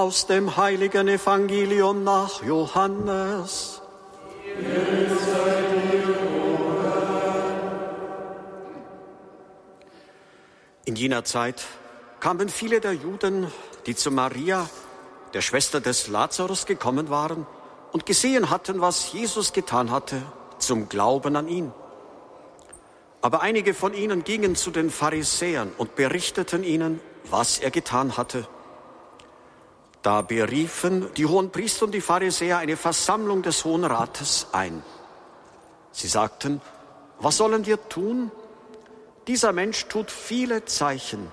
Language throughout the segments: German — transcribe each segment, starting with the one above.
Aus dem heiligen Evangelium nach Johannes. In jener Zeit kamen viele der Juden, die zu Maria, der Schwester des Lazarus, gekommen waren und gesehen hatten, was Jesus getan hatte, zum Glauben an ihn. Aber einige von ihnen gingen zu den Pharisäern und berichteten ihnen, was er getan hatte. Da beriefen die hohen Priester und die Pharisäer eine Versammlung des Hohen Rates ein. Sie sagten, was sollen wir tun? Dieser Mensch tut viele Zeichen.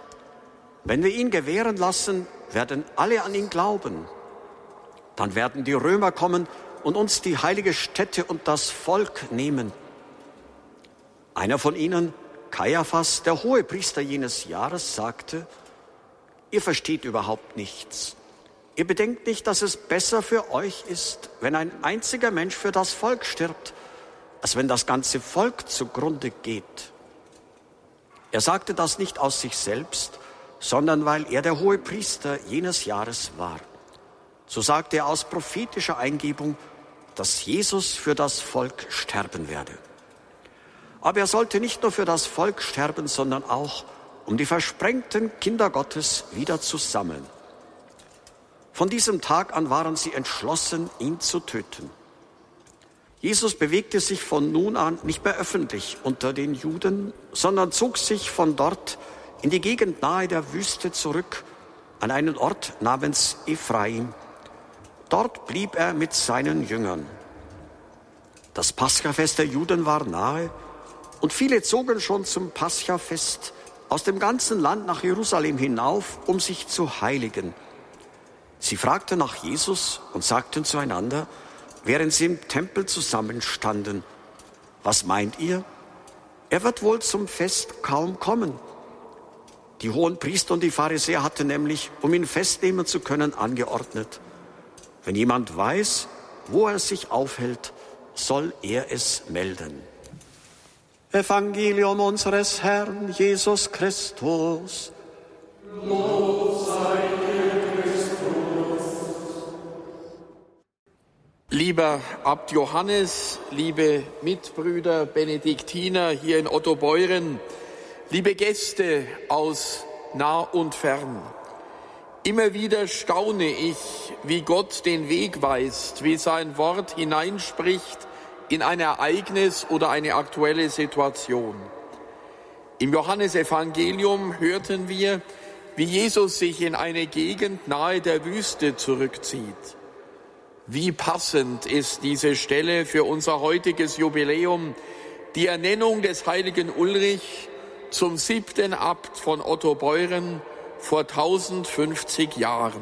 Wenn wir ihn gewähren lassen, werden alle an ihn glauben. Dann werden die Römer kommen und uns die heilige Stätte und das Volk nehmen. Einer von ihnen, Kaiaphas, der hohe Priester jenes Jahres, sagte, ihr versteht überhaupt nichts. Ihr bedenkt nicht, dass es besser für euch ist, wenn ein einziger Mensch für das Volk stirbt, als wenn das ganze Volk zugrunde geht. Er sagte das nicht aus sich selbst, sondern weil er der hohe Priester jenes Jahres war. So sagte er aus prophetischer Eingebung, dass Jesus für das Volk sterben werde. Aber er sollte nicht nur für das Volk sterben, sondern auch, um die versprengten Kinder Gottes wieder zu sammeln. Von diesem Tag an waren sie entschlossen, ihn zu töten. Jesus bewegte sich von nun an nicht mehr öffentlich unter den Juden, sondern zog sich von dort in die Gegend nahe der Wüste zurück, an einen Ort namens Ephraim. Dort blieb er mit seinen Jüngern. Das Paschafest der Juden war nahe und viele zogen schon zum Paschafest aus dem ganzen Land nach Jerusalem hinauf, um sich zu heiligen. Sie fragten nach Jesus und sagten zueinander, während sie im Tempel zusammenstanden, was meint ihr? Er wird wohl zum Fest kaum kommen. Die hohen Priester und die Pharisäer hatten nämlich, um ihn festnehmen zu können, angeordnet, wenn jemand weiß, wo er sich aufhält, soll er es melden. Evangelium unseres Herrn Jesus Christus. Lob Lieber Abt Johannes, liebe Mitbrüder Benediktiner hier in Ottobeuren, liebe Gäste aus nah und fern. Immer wieder staune ich, wie Gott den Weg weist, wie sein Wort hineinspricht in ein Ereignis oder eine aktuelle Situation. Im Johannesevangelium hörten wir, wie Jesus sich in eine Gegend nahe der Wüste zurückzieht. Wie passend ist diese Stelle für unser heutiges Jubiläum, die Ernennung des heiligen Ulrich zum siebten Abt von Otto Beuren vor 1050 Jahren.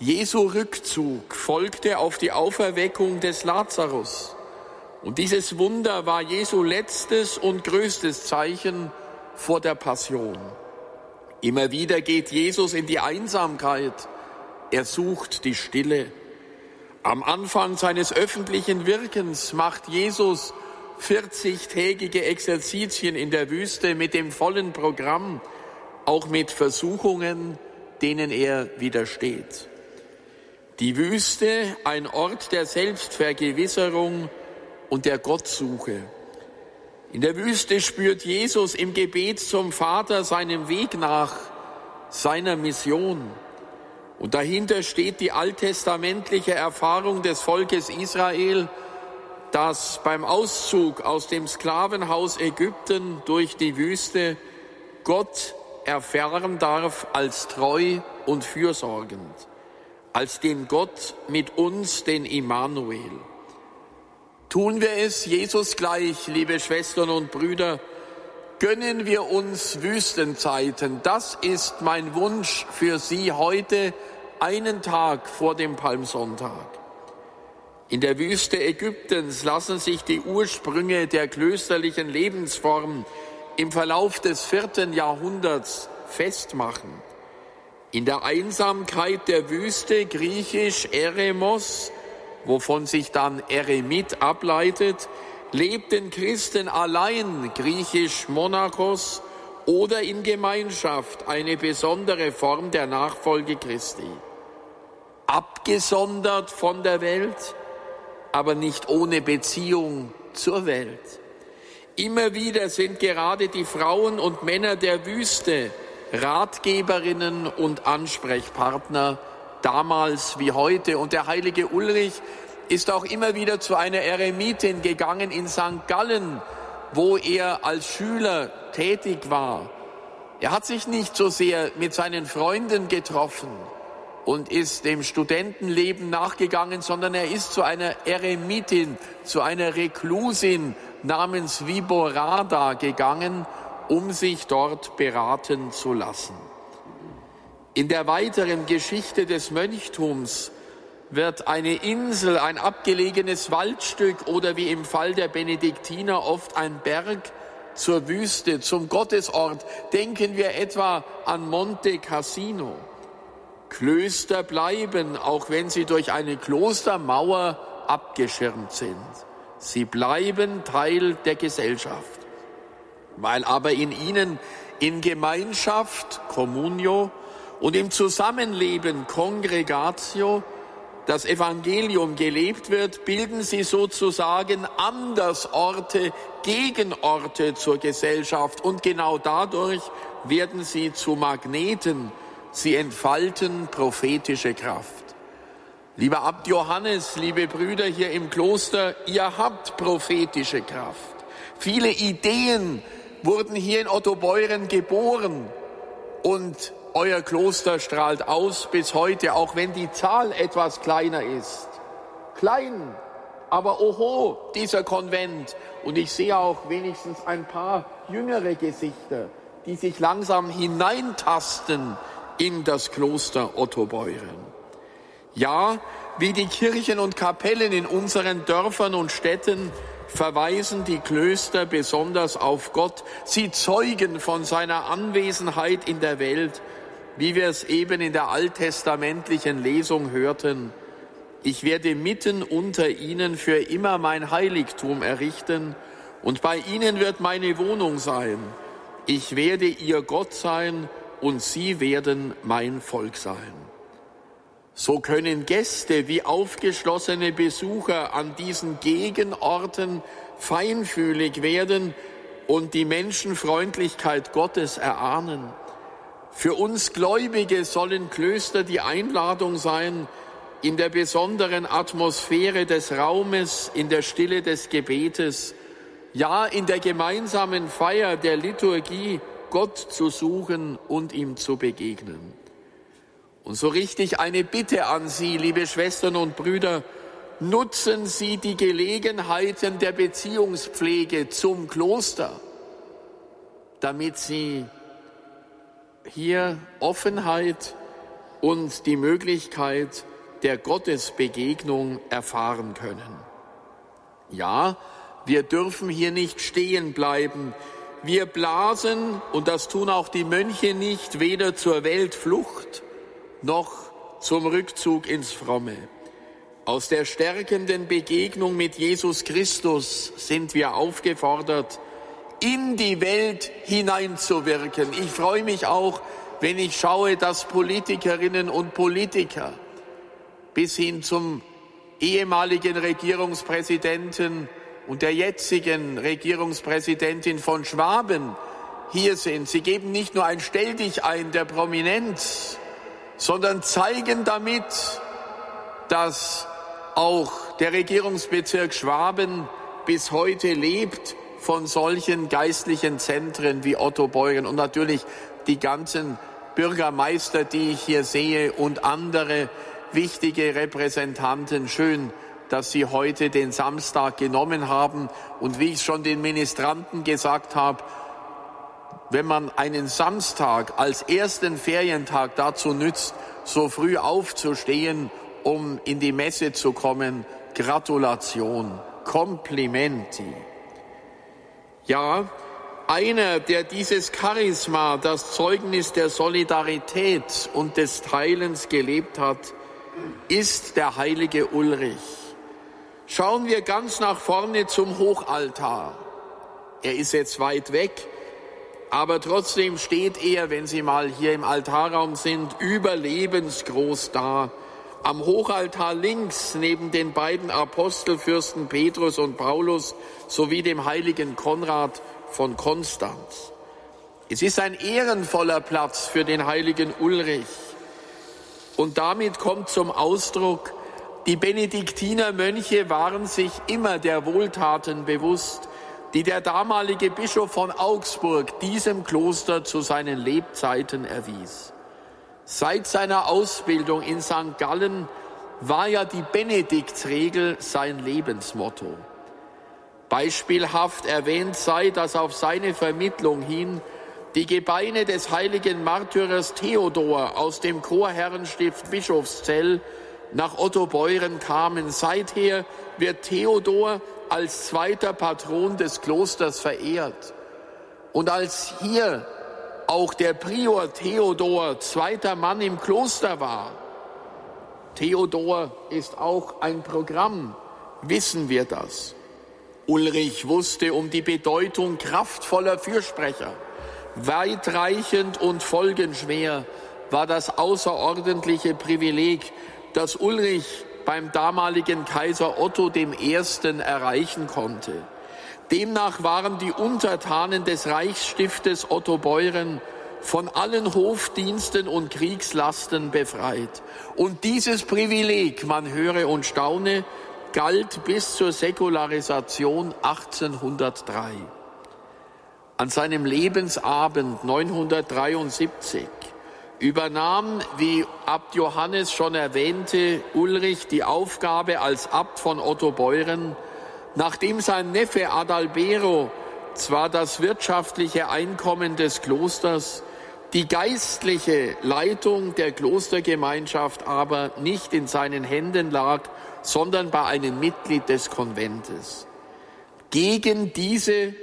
Jesu Rückzug folgte auf die Auferweckung des Lazarus. Und dieses Wunder war Jesu letztes und größtes Zeichen vor der Passion. Immer wieder geht Jesus in die Einsamkeit. Er sucht die Stille. Am Anfang seines öffentlichen Wirkens macht Jesus 40-tägige Exerzitien in der Wüste mit dem vollen Programm, auch mit Versuchungen, denen er widersteht. Die Wüste, ein Ort der Selbstvergewisserung und der Gottsuche. In der Wüste spürt Jesus im Gebet zum Vater seinem Weg nach, seiner Mission. Und dahinter steht die alttestamentliche Erfahrung des Volkes Israel, das beim Auszug aus dem Sklavenhaus Ägypten durch die Wüste Gott erfahren darf als treu und fürsorgend als den Gott mit uns, den Immanuel. Tun wir es Jesus gleich, liebe Schwestern und Brüder, gönnen wir uns Wüstenzeiten. Das ist mein Wunsch für Sie heute, einen Tag vor dem Palmsonntag. In der Wüste Ägyptens lassen sich die Ursprünge der klösterlichen Lebensform im Verlauf des vierten Jahrhunderts festmachen. In der Einsamkeit der Wüste, griechisch Eremos, wovon sich dann Eremit ableitet, lebten Christen allein, griechisch Monachos, oder in Gemeinschaft, eine besondere Form der Nachfolge Christi. abgesondert von der Welt, aber nicht ohne Beziehung zur Welt. Immer wieder sind gerade die Frauen und Männer der Wüste Ratgeberinnen und Ansprechpartner, damals wie heute. Und der heilige Ulrich ist auch immer wieder zu einer Eremitin gegangen in St. Gallen, wo er als Schüler tätig war. Er hat sich nicht so sehr mit seinen Freunden getroffen und ist dem Studentenleben nachgegangen, sondern er ist zu einer Eremitin, zu einer Reklusin namens Viborada gegangen um sich dort beraten zu lassen. In der weiteren Geschichte des Mönchtums wird eine Insel, ein abgelegenes Waldstück oder wie im Fall der Benediktiner oft ein Berg zur Wüste, zum Gottesort. Denken wir etwa an Monte Cassino. Klöster bleiben, auch wenn sie durch eine Klostermauer abgeschirmt sind. Sie bleiben Teil der Gesellschaft weil aber in ihnen in Gemeinschaft, Communio, und im Zusammenleben, Congregatio, das Evangelium gelebt wird, bilden sie sozusagen Andersorte, Gegenorte zur Gesellschaft und genau dadurch werden sie zu Magneten, sie entfalten prophetische Kraft. Lieber Abt Johannes, liebe Brüder hier im Kloster, ihr habt prophetische Kraft. Viele Ideen, wurden hier in Ottobeuren geboren und euer Kloster strahlt aus bis heute, auch wenn die Zahl etwas kleiner ist. Klein, aber oho, dieser Konvent. Und ich sehe auch wenigstens ein paar jüngere Gesichter, die sich langsam hineintasten in das Kloster Ottobeuren. Ja, wie die Kirchen und Kapellen in unseren Dörfern und Städten verweisen die Klöster besonders auf Gott. Sie zeugen von seiner Anwesenheit in der Welt, wie wir es eben in der alttestamentlichen Lesung hörten. Ich werde mitten unter ihnen für immer mein Heiligtum errichten und bei ihnen wird meine Wohnung sein. Ich werde ihr Gott sein und sie werden mein Volk sein. So können Gäste wie aufgeschlossene Besucher an diesen Gegenorten feinfühlig werden und die Menschenfreundlichkeit Gottes erahnen. Für uns Gläubige sollen Klöster die Einladung sein, in der besonderen Atmosphäre des Raumes, in der Stille des Gebetes, ja in der gemeinsamen Feier der Liturgie Gott zu suchen und ihm zu begegnen. Und so richtig eine Bitte an Sie, liebe Schwestern und Brüder, nutzen Sie die Gelegenheiten der Beziehungspflege zum Kloster, damit Sie hier Offenheit und die Möglichkeit der Gottesbegegnung erfahren können. Ja, wir dürfen hier nicht stehen bleiben. Wir blasen, und das tun auch die Mönche nicht, weder zur Weltflucht, noch zum Rückzug ins Fromme. Aus der stärkenden Begegnung mit Jesus Christus sind wir aufgefordert, in die Welt hineinzuwirken. Ich freue mich auch, wenn ich schaue, dass Politikerinnen und Politiker bis hin zum ehemaligen Regierungspräsidenten und der jetzigen Regierungspräsidentin von Schwaben hier sind. Sie geben nicht nur ein Stell dich ein der Prominenz, sondern zeigen damit, dass auch der Regierungsbezirk Schwaben bis heute lebt von solchen geistlichen Zentren wie Otto Beuren und natürlich die ganzen Bürgermeister, die ich hier sehe und andere wichtige Repräsentanten. Schön, dass Sie heute den Samstag genommen haben. Und wie ich schon den Ministranten gesagt habe, wenn man einen Samstag als ersten Ferientag dazu nützt, so früh aufzustehen, um in die Messe zu kommen, Gratulation, Komplimenti. Ja, einer, der dieses Charisma, das Zeugnis der Solidarität und des Teilens gelebt hat, ist der heilige Ulrich. Schauen wir ganz nach vorne zum Hochaltar. Er ist jetzt weit weg, aber trotzdem steht er, wenn Sie mal hier im Altarraum sind, überlebensgroß da. Am Hochaltar links neben den beiden Apostelfürsten Petrus und Paulus sowie dem heiligen Konrad von Konstanz. Es ist ein ehrenvoller Platz für den heiligen Ulrich. Und damit kommt zum Ausdruck, die Benediktinermönche waren sich immer der Wohltaten bewusst, die der damalige Bischof von Augsburg diesem Kloster zu seinen Lebzeiten erwies. Seit seiner Ausbildung in St. Gallen war ja die Benediktsregel sein Lebensmotto. Beispielhaft erwähnt sei, dass auf seine Vermittlung hin die Gebeine des heiligen Märtyrers Theodor aus dem Chorherrenstift Bischofszell nach Ottobeuren kamen. Seither wird Theodor als zweiter Patron des Klosters verehrt. Und als hier auch der Prior Theodor zweiter Mann im Kloster war, Theodor ist auch ein Programm, wissen wir das. Ulrich wusste um die Bedeutung kraftvoller Fürsprecher. Weitreichend und folgenschwer war das außerordentliche Privileg, das Ulrich beim damaligen Kaiser Otto I. erreichen konnte. Demnach waren die Untertanen des Reichsstiftes Otto Beuren von allen Hofdiensten und Kriegslasten befreit. Und dieses Privileg, man höre und staune, galt bis zur Säkularisation 1803. An seinem Lebensabend 973 übernahm, wie Abt Johannes schon erwähnte, Ulrich die Aufgabe als Abt von Otto Beuren, nachdem sein Neffe Adalbero zwar das wirtschaftliche Einkommen des Klosters, die geistliche Leitung der Klostergemeinschaft aber nicht in seinen Händen lag, sondern bei einem Mitglied des Konventes. Gegen diese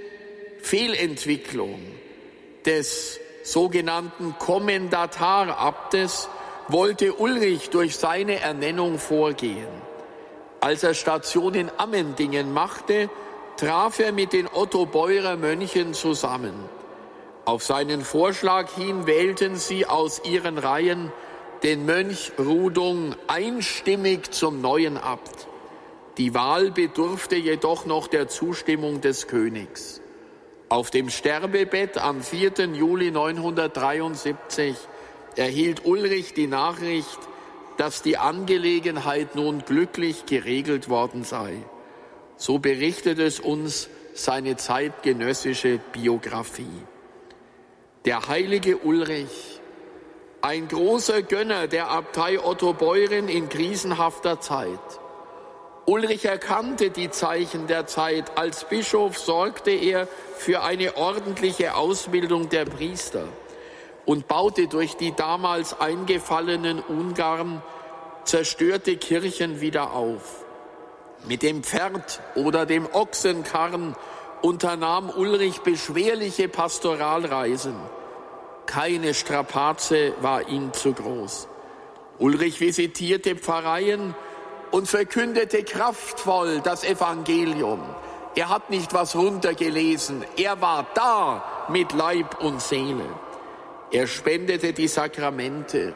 Fehlentwicklung des sogenannten Kommendatarabtes wollte Ulrich durch seine Ernennung vorgehen. Als er Station in Ammendingen machte, traf er mit den Otto Beurer Mönchen zusammen. Auf seinen Vorschlag hin wählten sie aus ihren Reihen den Mönch Rudung einstimmig zum neuen Abt. Die Wahl bedurfte jedoch noch der Zustimmung des Königs. Auf dem Sterbebett am 4. Juli 973 erhielt Ulrich die Nachricht, dass die Angelegenheit nun glücklich geregelt worden sei. So berichtet es uns seine zeitgenössische Biografie. Der heilige Ulrich, ein großer Gönner der Abtei Otto Beuren in krisenhafter Zeit, Ulrich erkannte die Zeichen der Zeit. Als Bischof sorgte er für eine ordentliche Ausbildung der Priester und baute durch die damals eingefallenen Ungarn zerstörte Kirchen wieder auf. Mit dem Pferd oder dem Ochsenkarren unternahm Ulrich beschwerliche Pastoralreisen. Keine Strapaze war ihm zu groß. Ulrich visitierte Pfarreien, und verkündete kraftvoll das Evangelium. Er hat nicht was runtergelesen, er war da mit Leib und Seele. Er spendete die Sakramente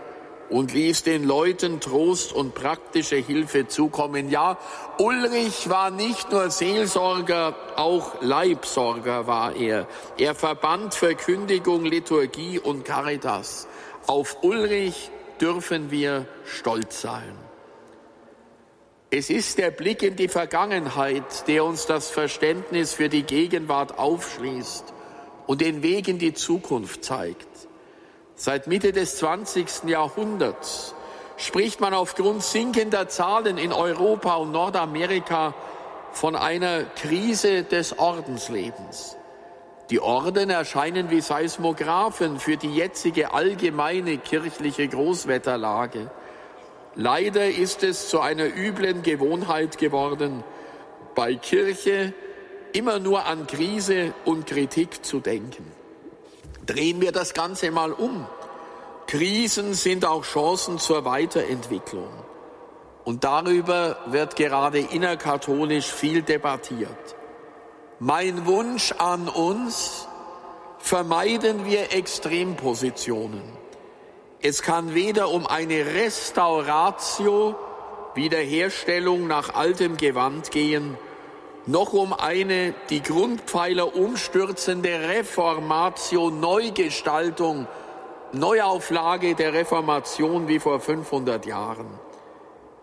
und ließ den Leuten Trost und praktische Hilfe zukommen. Ja, Ulrich war nicht nur Seelsorger, auch Leibsorger war er. Er verband Verkündigung, Liturgie und Caritas. Auf Ulrich dürfen wir stolz sein. Es ist der Blick in die Vergangenheit, der uns das Verständnis für die Gegenwart aufschließt und den Weg in die Zukunft zeigt. Seit Mitte des 20. Jahrhunderts spricht man aufgrund sinkender Zahlen in Europa und Nordamerika von einer Krise des Ordenslebens. Die Orden erscheinen wie Seismographen für die jetzige allgemeine kirchliche Großwetterlage. Leider ist es zu einer üblen Gewohnheit geworden, bei Kirche immer nur an Krise und Kritik zu denken. Drehen wir das Ganze mal um. Krisen sind auch Chancen zur Weiterentwicklung. Und darüber wird gerade innerkatholisch viel debattiert. Mein Wunsch an uns, vermeiden wir Extrempositionen. Es kann weder um eine Restauratio, Wiederherstellung nach altem Gewand gehen, noch um eine die Grundpfeiler umstürzende Reformatio, Neugestaltung, Neuauflage der Reformation wie vor 500 Jahren.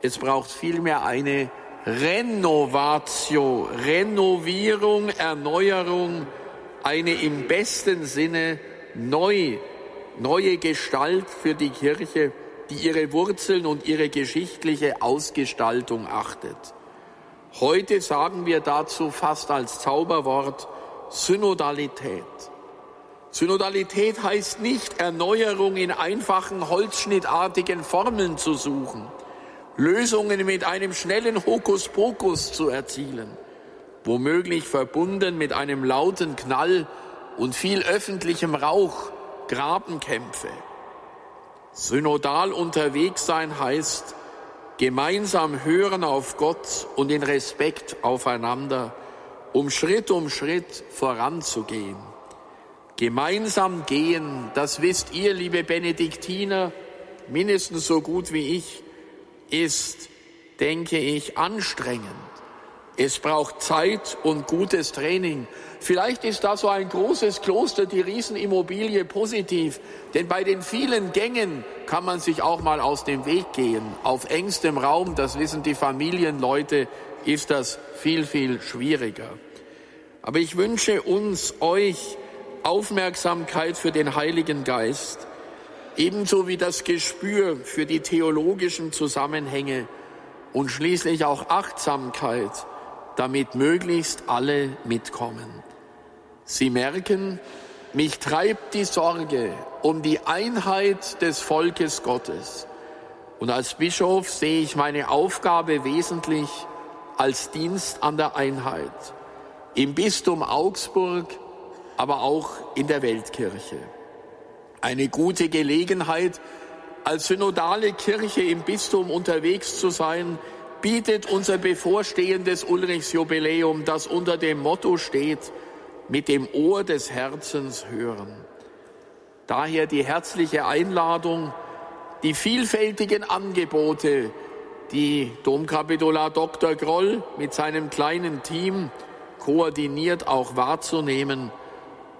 Es braucht vielmehr eine Renovatio, Renovierung, Erneuerung, eine im besten Sinne neu, neue Gestalt für die Kirche, die ihre Wurzeln und ihre geschichtliche Ausgestaltung achtet. Heute sagen wir dazu fast als Zauberwort Synodalität. Synodalität heißt nicht Erneuerung in einfachen holzschnittartigen Formeln zu suchen, Lösungen mit einem schnellen Hokuspokus zu erzielen, womöglich verbunden mit einem lauten Knall und viel öffentlichem Rauch, Grabenkämpfe. Synodal unterwegs sein heißt, gemeinsam hören auf Gott und in Respekt aufeinander, um Schritt um Schritt voranzugehen. Gemeinsam gehen, das wisst ihr, liebe Benediktiner, mindestens so gut wie ich, ist, denke ich, anstrengend. Es braucht Zeit und gutes Training. Vielleicht ist da so ein großes Kloster, die Riesenimmobilie positiv, denn bei den vielen Gängen kann man sich auch mal aus dem Weg gehen. Auf engstem Raum, das wissen die Familienleute, ist das viel, viel schwieriger. Aber ich wünsche uns, euch, Aufmerksamkeit für den Heiligen Geist, ebenso wie das Gespür für die theologischen Zusammenhänge und schließlich auch Achtsamkeit damit möglichst alle mitkommen. Sie merken, mich treibt die Sorge um die Einheit des Volkes Gottes. Und als Bischof sehe ich meine Aufgabe wesentlich als Dienst an der Einheit. Im Bistum Augsburg, aber auch in der Weltkirche. Eine gute Gelegenheit, als synodale Kirche im Bistum unterwegs zu sein, bietet unser bevorstehendes Ulrichsjubiläum, das unter dem Motto steht, mit dem Ohr des Herzens hören. Daher die herzliche Einladung, die vielfältigen Angebote, die Domkapitular Dr. Groll mit seinem kleinen Team koordiniert auch wahrzunehmen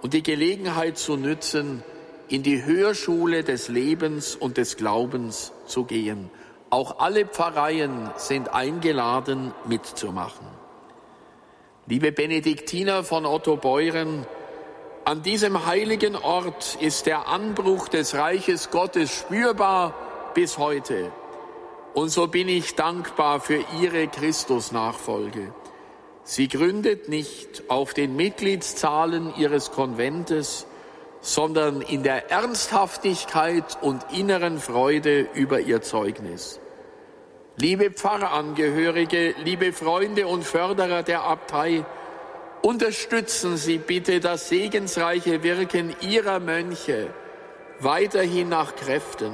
und die Gelegenheit zu nützen, in die Hörschule des Lebens und des Glaubens zu gehen. Auch alle Pfarreien sind eingeladen, mitzumachen. Liebe Benediktiner von Otto Beuren, an diesem heiligen Ort ist der Anbruch des Reiches Gottes spürbar bis heute. Und so bin ich dankbar für Ihre Christusnachfolge. Sie gründet nicht auf den Mitgliedszahlen Ihres Konventes, sondern in der Ernsthaftigkeit und inneren Freude über ihr Zeugnis. Liebe Pfarrangehörige, liebe Freunde und Förderer der Abtei, unterstützen Sie bitte das segensreiche Wirken Ihrer Mönche weiterhin nach Kräften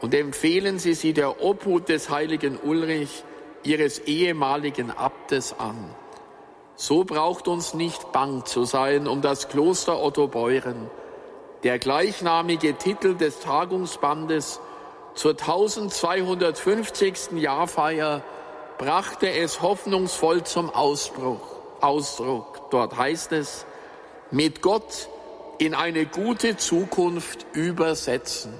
und empfehlen Sie sie der Obhut des heiligen Ulrich, Ihres ehemaligen Abtes an. So braucht uns nicht bang zu sein um das Kloster Otto Beuren, der gleichnamige Titel des Tagungsbandes zur 1250. Jahrfeier brachte es hoffnungsvoll zum Ausbruch, Ausdruck. Dort heißt es, mit Gott in eine gute Zukunft übersetzen.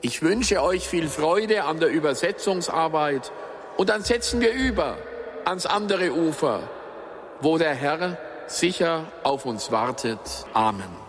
Ich wünsche euch viel Freude an der Übersetzungsarbeit und dann setzen wir über ans andere Ufer, wo der Herr sicher auf uns wartet. Amen.